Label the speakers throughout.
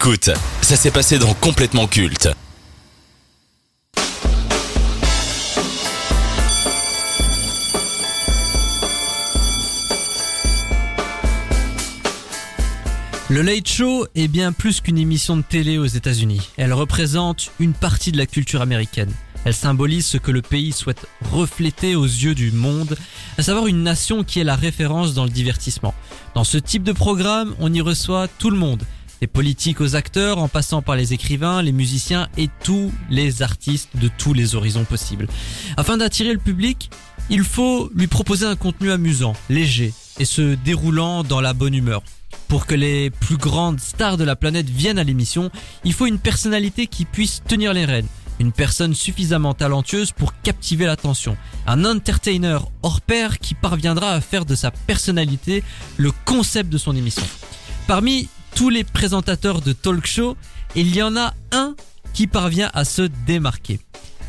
Speaker 1: Écoute, ça s'est passé dans Complètement Culte.
Speaker 2: Le Late Show est bien plus qu'une émission de télé aux États-Unis. Elle représente une partie de la culture américaine. Elle symbolise ce que le pays souhaite refléter aux yeux du monde, à savoir une nation qui est la référence dans le divertissement. Dans ce type de programme, on y reçoit tout le monde, des politiques aux acteurs, en passant par les écrivains, les musiciens et tous les artistes de tous les horizons possibles. Afin d'attirer le public, il faut lui proposer un contenu amusant, léger et se déroulant dans la bonne humeur. Pour que les plus grandes stars de la planète viennent à l'émission, il faut une personnalité qui puisse tenir les rênes. Une personne suffisamment talentueuse pour captiver l'attention. Un entertainer hors pair qui parviendra à faire de sa personnalité le concept de son émission. Parmi tous les présentateurs de talk show, il y en a un qui parvient à se démarquer.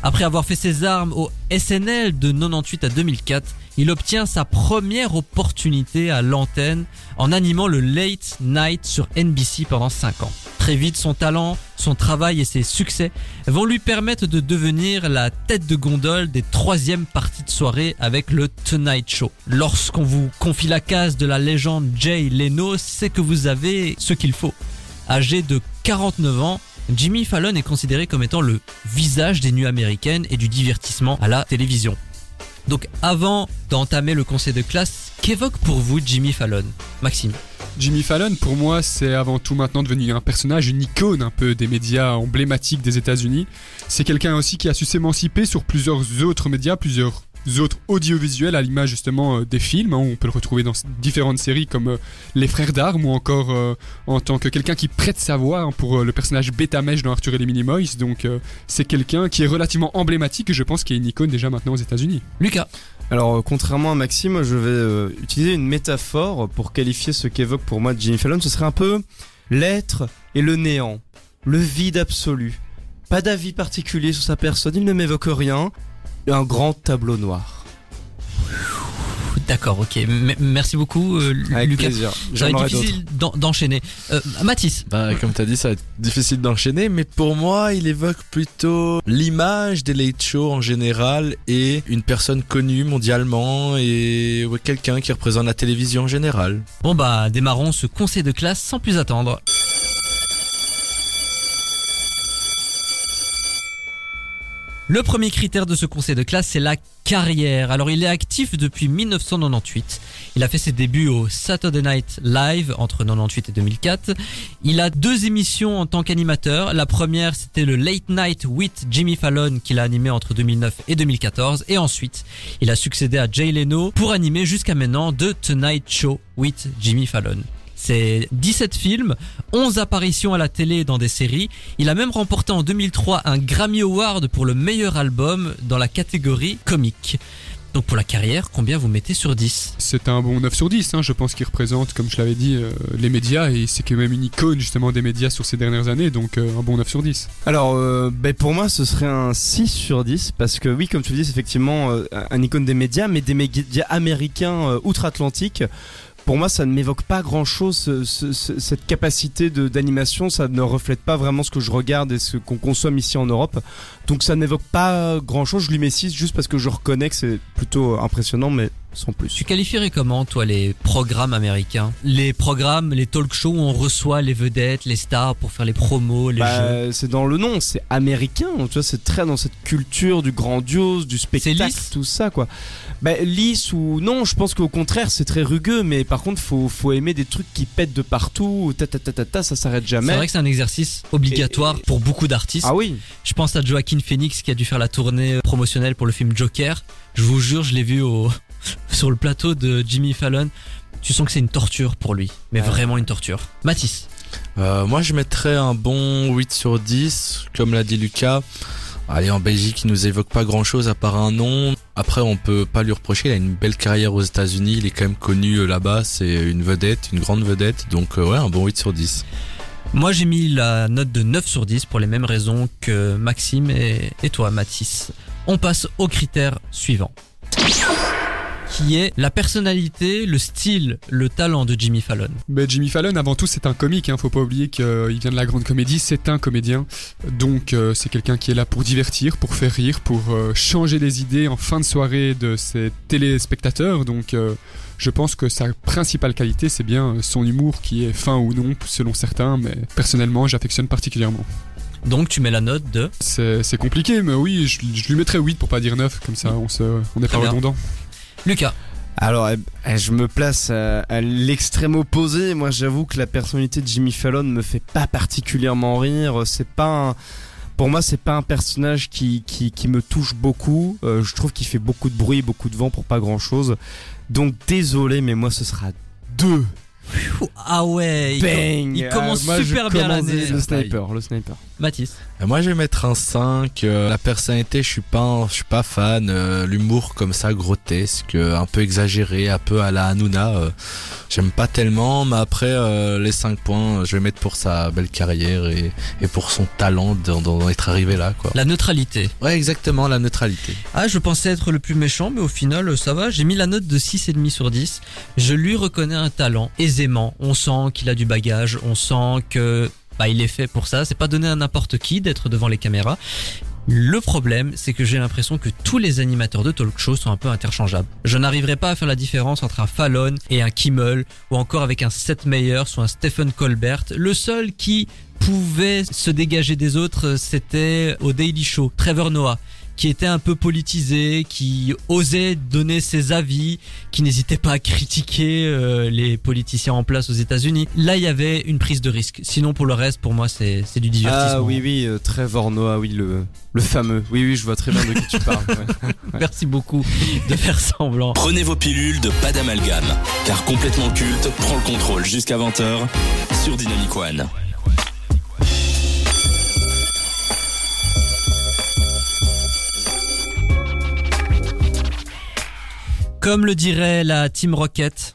Speaker 2: Après avoir fait ses armes au SNL de 98 à 2004, il obtient sa première opportunité à l'antenne en animant le Late Night sur NBC pendant 5 ans. Très vite, son talent, son travail et ses succès vont lui permettre de devenir la tête de gondole des troisièmes parties de soirée avec le Tonight Show. Lorsqu'on vous confie la case de la légende Jay Leno, c'est que vous avez ce qu'il faut. Âgé de 49 ans, Jimmy Fallon est considéré comme étant le visage des nuits américaines et du divertissement à la télévision. Donc avant d'entamer le conseil de classe, qu'évoque pour vous Jimmy Fallon Maxime?
Speaker 3: Jimmy Fallon, pour moi, c'est avant tout maintenant devenu un personnage, une icône un peu des médias emblématiques des États-Unis. C'est quelqu'un aussi qui a su s'émanciper sur plusieurs autres médias, plusieurs autres audiovisuels à l'image justement euh, des films. hein. on peut le retrouver dans différentes séries comme euh, Les Frères d'Armes ou encore euh, en tant que quelqu'un qui prête sa voix hein, pour le personnage Beta Mèche dans Arthur et les Minimoys. Donc c'est quelqu'un qui est relativement emblématique et je pense qu'il est une icône déjà maintenant aux États-Unis.
Speaker 2: Lucas?
Speaker 4: Alors, euh, contrairement à Maxime, je vais euh, utiliser une métaphore pour qualifier ce qu'évoque pour moi Jimmy Fallon. Ce serait un peu l'être et le néant, le vide absolu. Pas d'avis particulier sur sa personne, il ne m'évoque rien. Un grand tableau noir.
Speaker 2: D'accord, ok. M- merci beaucoup euh,
Speaker 4: Avec
Speaker 2: Lucas.
Speaker 4: plaisir.
Speaker 2: Ça va
Speaker 4: J'en
Speaker 2: être
Speaker 4: aurai
Speaker 2: difficile d'en- d'enchaîner. Euh, Mathis
Speaker 5: Bah, comme t'as dit, ça va être difficile d'enchaîner, mais pour moi, il évoque plutôt l'image des late shows en général et une personne connue mondialement et ouais, quelqu'un qui représente la télévision en général.
Speaker 2: Bon bah démarrons ce conseil de classe sans plus attendre. Le premier critère de ce conseil de classe, c'est la carrière. Alors il est actif depuis 1998. Il a fait ses débuts au Saturday Night Live entre 98 et 2004. Il a deux émissions en tant qu'animateur. La première, c'était le Late Night with Jimmy Fallon qu'il a animé entre 2009 et 2014. Et ensuite, il a succédé à Jay Leno pour animer jusqu'à maintenant The Tonight Show with Jimmy Fallon. C'est 17 films, 11 apparitions à la télé et dans des séries. Il a même remporté en 2003 un Grammy Award pour le meilleur album dans la catégorie comique. Donc pour la carrière, combien vous mettez sur 10
Speaker 3: C'est un bon 9 sur 10, hein, je pense qu'il représente, comme je l'avais dit, euh, les médias et c'est quand même une icône justement des médias sur ces dernières années, donc euh, un bon 9 sur 10.
Speaker 4: Alors, euh, ben pour moi, ce serait un 6 sur 10, parce que oui, comme tu le dis, c'est effectivement euh, un icône des médias, mais des médias américains euh, outre-Atlantique. Pour moi, ça ne m'évoque pas grand-chose, ce- ce- ce- cette capacité d'animation, ça ne reflète pas vraiment ce que je regarde et ce qu'on consomme ici en Europe. Donc ça ne m'évoque pas grand-chose, je lui mets 6 juste parce que je reconnais que c'est plutôt impressionnant, mais sans plus.
Speaker 2: Tu qualifierais comment, toi, les programmes américains? Les programmes, les talk shows où on reçoit les vedettes, les stars pour faire les promos, les jeux?
Speaker 4: Bah, c'est dans le nom, c'est américain, tu vois, c'est très dans cette culture du grandiose, du spectacle, tout ça quoi. Bah, lisse ou non, je pense qu'au contraire c'est très rugueux, mais par contre faut, faut aimer des trucs qui pètent de partout, ta ta ta ta, ta ça s'arrête
Speaker 2: C'est
Speaker 4: jamais.
Speaker 2: vrai que c'est un exercice obligatoire
Speaker 4: Et- et-
Speaker 2: pour beaucoup d'artistes.
Speaker 4: Ah oui,
Speaker 2: Je pense à Joaquin Phoenix qui a dû faire la tournée promotionnelle pour le film Joker. Je vous jure, je l'ai vu au sur le plateau de Jimmy Fallon. Tu sens que c'est une torture pour lui, mais
Speaker 4: Ouais.
Speaker 2: vraiment une torture. Mathis,
Speaker 5: Euh, moi, je mettrais un bon 8 sur 10, comme l'a dit Lucas. Allez, en Belgique, il nous évoque pas grand chose à part un nom. Après, on peut pas lui reprocher. Il a une belle carrière aux États-Unis. Il est quand même connu euh, là-bas. C'est une vedette, une grande vedette. Donc, euh, ouais, un bon 8 sur 10.
Speaker 2: moi j'ai mis la note de 9 sur 10 pour les mêmes raisons que Maxime et, et toi Mathis. On passe au critère suivant. Qui est la personnalité, le style, le talent de Jimmy Fallon.
Speaker 3: Mais Jimmy Fallon, avant tout, c'est un comique. Hein. Faut pas oublier qu'il vient de la grande comédie. C'est un comédien. Donc, euh, c'est quelqu'un qui est là pour divertir, pour faire rire, pour euh, changer les idées en fin de soirée de ses téléspectateurs. Donc, euh, je pense que sa principale qualité, c'est bien son humour qui est fin ou non, selon certains. Mais personnellement, j'affectionne particulièrement.
Speaker 2: Donc, tu mets la note de.
Speaker 3: C'est compliqué, mais oui, je, je lui mettrais 8 pour pas dire 9. Comme ça, on se, on n'est
Speaker 2: Très
Speaker 3: pas
Speaker 2: bien.
Speaker 3: redondant.
Speaker 2: Lucas.
Speaker 4: Alors, eh, eh, je me place à, l'extrême opposé. Moi, j'avoue que la personnalité de Jimmy Fallon me fait pas particulièrement rire. C'est pas un- Pour moi, c'est pas un personnage qui, qui, qui me touche beaucoup. Euh, je trouve qu'il fait beaucoup de bruit, beaucoup de vent pour pas grand chose. Donc, désolé, mais moi, ce sera deux.
Speaker 2: Ah ouais, il,
Speaker 4: Bang
Speaker 2: il commence
Speaker 4: Ah,
Speaker 2: super bien l'année.
Speaker 4: Le sniper, le sniper.
Speaker 2: Mathis.
Speaker 5: Euh, Moi, je vais mettre un 5. euh, la personnalité, je suis pas, je suis pas fan. euh, L'humour comme ça, grotesque, un peu exagéré, un peu à la Hanouna. J'aime pas tellement, mais après les 5 points, je vais mettre pour sa belle carrière et, et pour son talent d'en être arrivé là, quoi.
Speaker 2: La neutralité.
Speaker 5: Ouais, exactement, la neutralité.
Speaker 2: Ah, je pensais être le plus méchant, mais au final, ça va. J'ai mis la note de 6,5 sur 10. Je lui reconnais un talent On sent qu'il a du bagage. On sent que bah, il est fait pour ça. C'est pas donné à n'importe qui d'être devant les caméras. Le problème, c'est que j'ai l'impression que tous les animateurs de talk show sont un peu interchangeables. Je n'arriverai pas à faire la différence entre un Fallon et un Kimmel, ou encore avec un Seth Meyers ou un Stephen Colbert. Le seul qui pouvait se dégager des autres, c'était au Daily Show, Trevor Noah qui était un peu politisé, qui osait donner ses avis, qui n'hésitait pas à critiquer euh, les politiciens en place aux États-Unis. Là, il y avait une prise de risque. Sinon, pour le reste, pour moi, c'est c'est du divertissement.
Speaker 4: Ah oui, oui, euh, Trevor Noah, oui, le, le fameux. Oui, oui, je vois très bien de qui tu parles. ouais.
Speaker 2: Merci beaucoup de faire semblant.
Speaker 1: Prenez vos pilules de pas d'amalgame, car complètement culte prend le contrôle jusqu'à 20h sur Dynamic One.
Speaker 2: Comme le dirait la Team Rocket,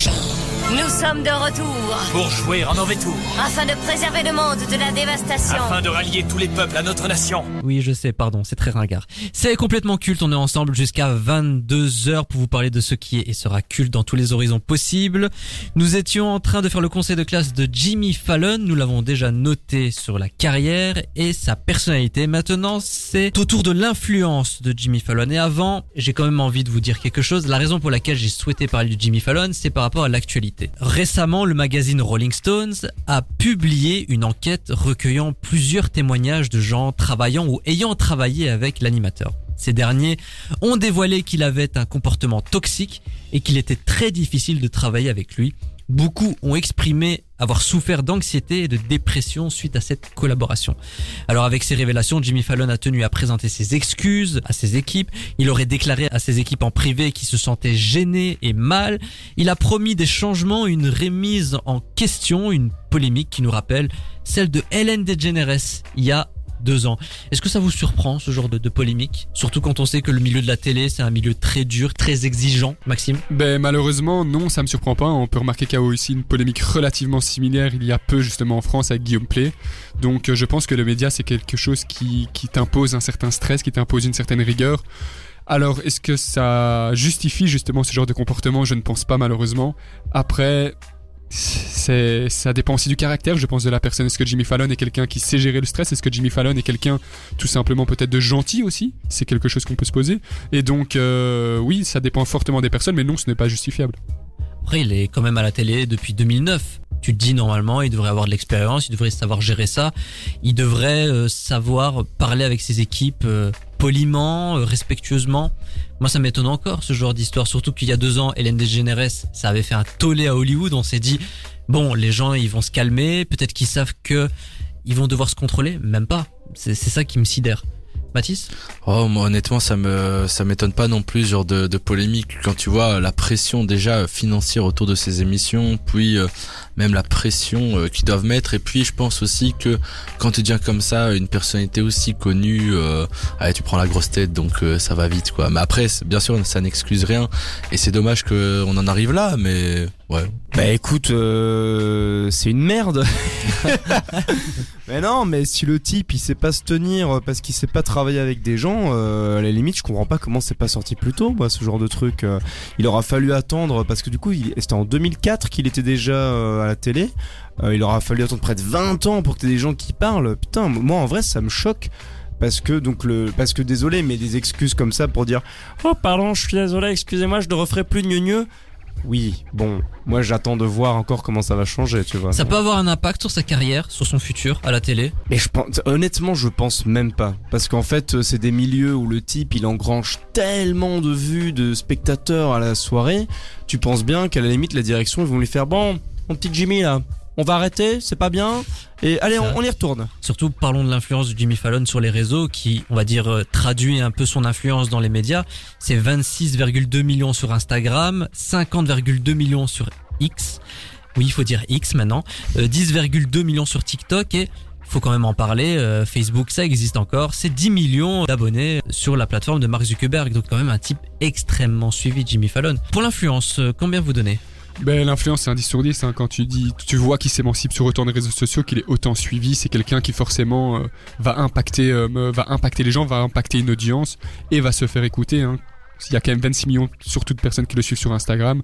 Speaker 6: Nous sommes de retour
Speaker 7: Pour jouer en mauvais tour,
Speaker 6: afin de préserver le monde de la dévastation.
Speaker 7: afin de rallier tous les peuples à notre nation.
Speaker 2: Oui, je sais, pardon, c'est très ringard. C'est complètement culte, on est ensemble jusqu'à 22h pour vous parler de ce qui est et sera culte dans tous les horizons possibles. Nous étions en train de faire le conseil de classe de Jimmy Fallon, nous l'avons déjà noté sur la carrière et sa personnalité. Maintenant, c'est au tour de l'influence de Jimmy Fallon. Et avant, j'ai quand même envie de vous dire quelque chose. La raison pour laquelle j'ai souhaité parler de Jimmy Fallon, c'est par rapport à l'actualité. Récemment, le magazine Rolling Stones a publié une enquête recueillant plusieurs témoignages de gens travaillant ou ayant travaillé avec l'animateur. Ces derniers ont dévoilé qu'il avait un comportement toxique et qu'il était très difficile de travailler avec lui. Beaucoup ont exprimé avoir souffert d'anxiété et de dépression suite à cette collaboration. Alors avec ces révélations, Jimmy Fallon a tenu à présenter ses excuses à ses équipes. Il aurait déclaré à ses équipes en privé qu'il se sentait gêné et mal. Il a promis des changements, une remise en question, une polémique qui nous rappelle celle de Hélène DeGeneres il y a deux ans. Est-ce que ça vous surprend ce genre de, polémique? Surtout quand on sait que le milieu de la télé c'est un milieu très dur, très exigeant. Maxime?
Speaker 3: Ben malheureusement non, ça me surprend pas. On peut remarquer qu'il y a aussi une polémique relativement similaire il y a peu justement en France avec Guillaume Play. Donc euh, je pense que le média c'est quelque chose qui, qui t'impose un certain stress, qui t'impose une certaine rigueur. Alors est-ce que ça justifie justement ce genre de comportement? Je ne pense pas malheureusement. Après, c'est ça dépend aussi du caractère, je pense, de la personne. Est-ce que Jimmy Fallon est quelqu'un qui sait gérer le stress? Est-ce que Jimmy Fallon est quelqu'un tout simplement peut-être de gentil aussi? C'est quelque chose qu'on peut se poser. Et donc euh, oui, ça dépend fortement des personnes, mais non, ce n'est pas justifiable.
Speaker 2: Après, il est quand même à la télé depuis 2009. Tu te dis normalement, il devrait avoir de l'expérience, il devrait savoir gérer ça, il devrait euh, savoir parler avec ses équipes euh, poliment, euh, respectueusement. Moi, ça m'étonne encore ce genre d'histoire, surtout qu'il y a deux ans, Hélène DeGeneres, ça avait fait un tollé à Hollywood. On s'est dit, bon, les gens, ils vont se calmer, peut-être qu'ils savent que ils vont devoir se contrôler, même pas. C'est c'est ça qui me sidère. Mathis
Speaker 5: Oh, moi, honnêtement, ça me, ça m'étonne pas non plus, genre de, de polémique. Quand tu vois la pression déjà euh, financière autour de ces émissions, puis euh, même la pression euh, qu'ils doivent mettre. Et puis, je pense aussi que quand tu deviens comme ça, une personnalité aussi connue, euh, allez, tu prends la grosse tête, donc euh, ça va vite, quoi. Mais après, bien sûr, ça n'excuse rien. Et c'est dommage qu'on en arrive là, mais Ouais.
Speaker 4: Bah écoute, euh, c'est une merde. mais non, mais si le type il sait pas se tenir parce qu'il sait pas travailler avec des gens, euh, à la limite, je comprends pas comment c'est pas sorti plus tôt, moi, ce genre de truc. Euh, il aura fallu attendre parce que du coup, c'était en 2004 qu'il était déjà euh, à la télé. Euh, il aura fallu attendre près de 20 ans pour que t'aies des gens qui parlent. Putain, moi en vrai, ça me choque. Parce que donc le parce que désolé mais des excuses comme ça pour dire oh pardon je suis désolé excusez-moi je ne referai plus gneu gneu oui, bon, moi j'attends de voir encore comment ça va changer, tu vois.
Speaker 2: Ça peut avoir un impact sur sa carrière, sur son futur à la télé?
Speaker 4: Mais je pense, honnêtement, je pense même pas. Parce qu'en fait, euh, c'est des milieux où le type, il engrange tellement de vues de spectateurs à la soirée. Tu penses bien qu'à la limite, la direction, ils vont lui faire, bon, mon petit Jimmy là, on va arrêter, c'est pas bien. Et allez, on, on y retourne.
Speaker 2: Surtout, parlons de l'influence de Jimmy Fallon sur les réseaux, qui, on va dire, euh, traduit un peu son influence dans les médias. C'est 26,2 millions sur Instagram, 50,2 millions sur X. Oui, il faut dire X maintenant. euh, 10,2 millions sur TikTok et faut quand même en parler. euh, Facebook, ça existe encore. C'est 10 millions d'abonnés sur la plateforme de Mark Zuckerberg. Donc quand même un type extrêmement suivi, Jimmy Fallon. Pour l'influence, euh, combien vous donnez?
Speaker 3: Ben, l'influence, c'est un 10 sur 10. Quand tu dis, tu vois qu'il s'émancipe sur autant de réseaux sociaux, qu'il est autant suivi, c'est quelqu'un qui forcément euh, va impacter, euh, va impacter les gens, va impacter une audience et va se faire écouter. Hein. Il y a quand même 26 millions, surtout de personnes qui le suivent sur Instagram.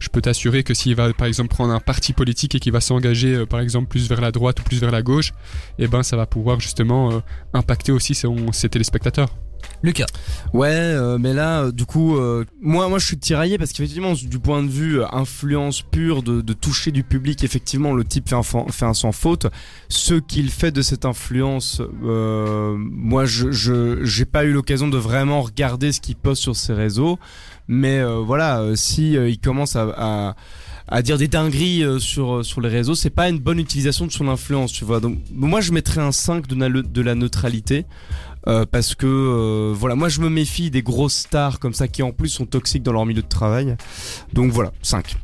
Speaker 3: Je peux t'assurer que s'il va, par exemple, prendre un parti politique et qu'il va s'engager, euh, par exemple, plus vers la droite ou plus vers la gauche, eh ben, ça va pouvoir justement impacter aussi ses téléspectateurs.
Speaker 2: Lucas,
Speaker 4: Ouais, euh, mais là, euh, du coup, euh, moi, moi, je suis tiraillé parce qu'effectivement, du point de vue influence pure de, toucher du public, effectivement, le type fait un, fait un sans faute. Ce qu'il fait de cette influence, moi, je, je, j'ai pas eu l'occasion de vraiment regarder ce qu'il poste sur ses réseaux, mais voilà, si il commence à, à dire des dingueries sur sur les réseaux, c'est pas une bonne utilisation de son influence, tu vois. Donc moi je mettrais un 5 de, de la neutralité euh, parce que euh, voilà, moi je me méfie des grosses stars comme ça qui en plus sont toxiques dans leur milieu de travail. Donc voilà, 5.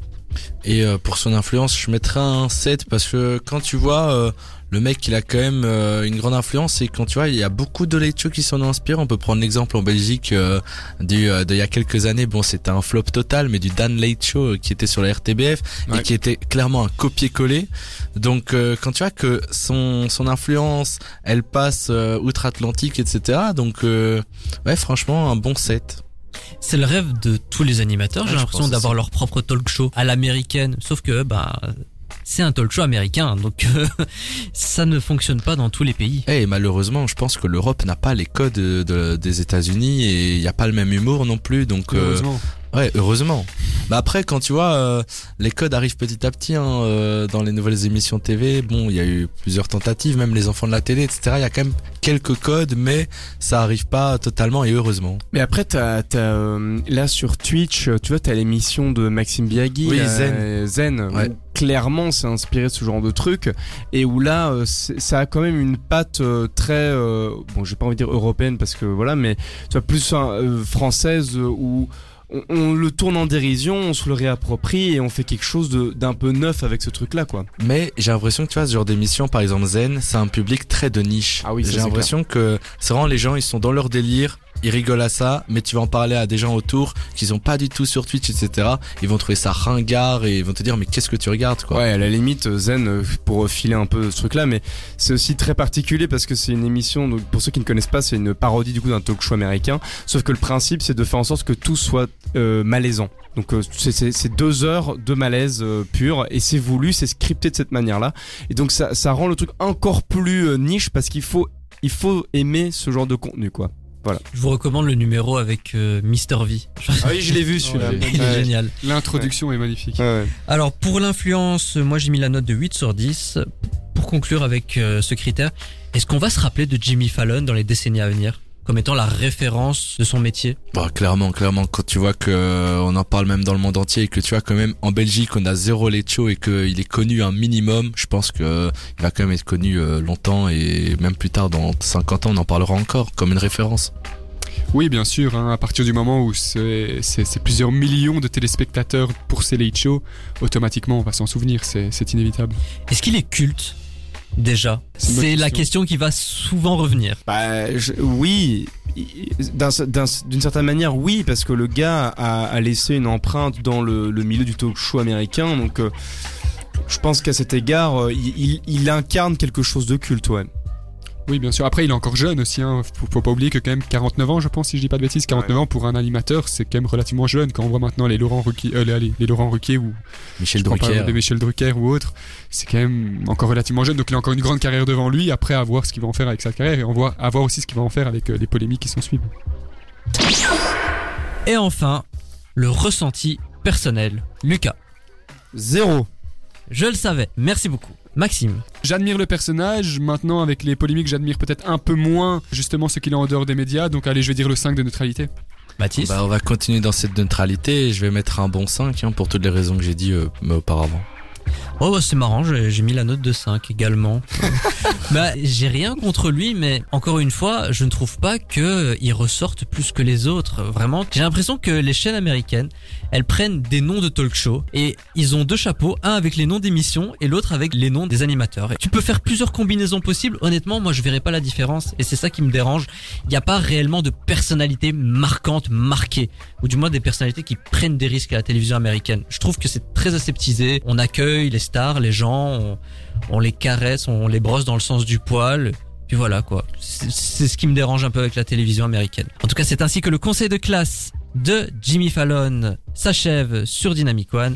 Speaker 5: Et euh, pour son influence, je mettrais un 7 parce que quand tu vois euh, le mec, il a quand même euh, une grande influence et quand tu vois, il y a beaucoup de late shows qui s'en inspirent. On peut prendre l'exemple en Belgique euh, du euh, d'il y a quelques années. Bon, c'était un flop total, mais du Dan Late Show qui était sur la RTBF
Speaker 3: Ouais.
Speaker 5: et qui était clairement un copier-coller. Donc euh, quand tu vois que son son influence, elle passe euh, outre-Atlantique, etc. Donc euh, ouais, franchement, un bon 7.
Speaker 2: C'est le rêve de tous les animateurs. J'ai
Speaker 5: Ouais,
Speaker 2: l'impression d'avoir leur propre talk show à l'américaine. Sauf que, bah, c'est un talk show américain, donc euh, ça ne fonctionne pas dans tous les pays.
Speaker 5: Eh, Et malheureusement, je pense que l'Europe n'a pas les codes de- de- des États-Unis et il n'y a pas le même humour non plus. Donc, euh. Ouais, heureusement. Mais après, quand tu vois, euh, les codes arrivent petit à petit hein, euh, dans les nouvelles émissions TV. Bon, il y a eu plusieurs tentatives, même les enfants de la télé, etc. Il y a quand même quelques codes, mais ça arrive pas totalement et heureusement.
Speaker 4: Mais après t'as t'as euh, là sur Twitch, euh, tu vois t'as l'émission de Maxime Biagui,
Speaker 5: Oui,
Speaker 4: là,
Speaker 5: Zen.
Speaker 4: euh, Zen,
Speaker 5: Ouais.
Speaker 4: où clairement c'est inspiré de ce genre de truc et où là euh, ça a quand même une patte euh, très euh, bon j'ai pas envie de dire européenne parce que voilà mais tu vois plus euh, française euh, où on, on le tourne en dérision, on se le réapproprie et on fait quelque chose de- d'un peu neuf avec ce truc là quoi.
Speaker 5: Mais j'ai l'impression que tu vois, ce genre d'émission, par exemple Zen, c'est un public très de niche.
Speaker 4: Ah oui, ça,
Speaker 5: j'ai l'impression que c'est vraiment les gens, ils sont dans leur délire, ils rigolent à ça, mais tu vas en parler à des gens autour qui sont pas du tout sur Twitch, etc. Ils vont trouver ça ringard et ils vont te dire mais qu'est-ce que tu regardes quoi?
Speaker 4: Ouais, à la limite, euh, Zen, euh, pour filer un peu ce truc-là, mais c'est aussi très particulier parce que c'est une émission, donc pour ceux qui ne connaissent pas, c'est une parodie du coup d'un talk show américain, sauf que le principe, c'est de faire en sorte que tout soit euh, malaisant. Donc euh, c'est- deux heures de malaise euh, pur, et c'est voulu, c'est scripté de cette manière-là, et donc ça, ça rend le truc encore plus euh, niche parce qu'il faut, il faut aimer ce genre de contenu, quoi.
Speaker 2: Je vous recommande le numéro avec euh, Mister V.
Speaker 4: Ah oui, je l'ai vu celui-là.
Speaker 3: Ouais.
Speaker 2: Il est
Speaker 4: Ouais.
Speaker 2: génial.
Speaker 3: L'introduction est magnifique.
Speaker 4: Ouais, ouais.
Speaker 2: Alors pour l'influence, moi j'ai mis la note de 8 sur 10. Pour conclure avec euh, ce critère, est-ce qu'on va se rappeler de Jimmy Fallon dans les décennies à venir? Comme étant la référence de son métier
Speaker 5: Bah, clairement, clairement, quand tu vois que euh, on en parle même dans le monde entier et que tu vois quand même en Belgique on a zéro late show et qu'il est connu un minimum, je pense que euh, il va quand même être connu euh, longtemps et même plus tard dans 50 ans on en parlera encore comme une référence.
Speaker 3: Oui, bien sûr, hein, à partir du moment où c'est plusieurs millions de téléspectateurs pour ces late shows, automatiquement on va s'en souvenir, c'est c'est inévitable.
Speaker 2: Est-ce qu'il est culte? Déjà
Speaker 3: C'est
Speaker 2: la
Speaker 3: question.
Speaker 2: qui va souvent revenir.
Speaker 4: Bah, je- oui, d'une certaine manière, oui, parce que le gars a, a laissé une empreinte dans le, le milieu du talk show américain, donc euh, je pense qu'à cet égard, euh, il incarne quelque chose de culte, ouais.
Speaker 3: Oui, bien sûr. Après, il est encore jeune aussi. Hein. Faut, faut pas oublier que quand même 49 ans, je pense, si je dis pas de bêtises, 49 ans pour un animateur, c'est quand même relativement jeune. Quand on voit maintenant les Laurent Ruquier, euh, les, les Laurent Ruquier ou
Speaker 5: Michel Drucker.
Speaker 3: de Michel Drucker ou autre, c'est quand même encore relativement jeune. Donc il a encore une grande carrière devant lui. Après, à voir ce qu'il va en faire avec sa carrière et on voit, à voir aussi ce qu'il va en faire avec euh, les polémiques qui s'en suivent.
Speaker 2: Et enfin, le ressenti personnel. Lucas,
Speaker 4: Zéro.
Speaker 2: Je le savais. Merci beaucoup. Maxime,
Speaker 3: J'admire le personnage. Maintenant, avec les polémiques, j'admire peut-être un peu moins justement ce qu'il a en dehors des médias. Donc allez, je vais dire le 5 de neutralité.
Speaker 2: Baptiste.
Speaker 5: Bah, on va continuer dans cette neutralité et je vais mettre un bon 5 hein, pour toutes les raisons que j'ai dit euh, mais auparavant.
Speaker 2: Oh bah, c'est marrant, j'ai mis la note de 5 également. bah j'ai rien contre lui, mais encore une fois, je ne trouve pas que euh, ressorte plus que les autres. Vraiment, j'ai l'impression que les chaînes américaines, elles prennent des noms de talk show et ils ont deux chapeaux, un avec les noms d'émissions et l'autre avec les noms des animateurs. Et tu peux faire plusieurs combinaisons possibles. Honnêtement, moi je verrais pas la différence et c'est ça qui me dérange. Il n'y a pas réellement de personnalité marquante, marquée, ou du moins des personnalités qui prennent des risques à la télévision américaine. Je trouve que c'est très aseptisé. On accueille les stars, les gens, on, on les caresse, on les brosse dans le sens du poil. Puis voilà quoi. C'est c'est ce qui me dérange un peu avec la télévision américaine. En tout cas, c'est ainsi que le conseil de classe de Jimmy Fallon s'achève sur Dynamic One.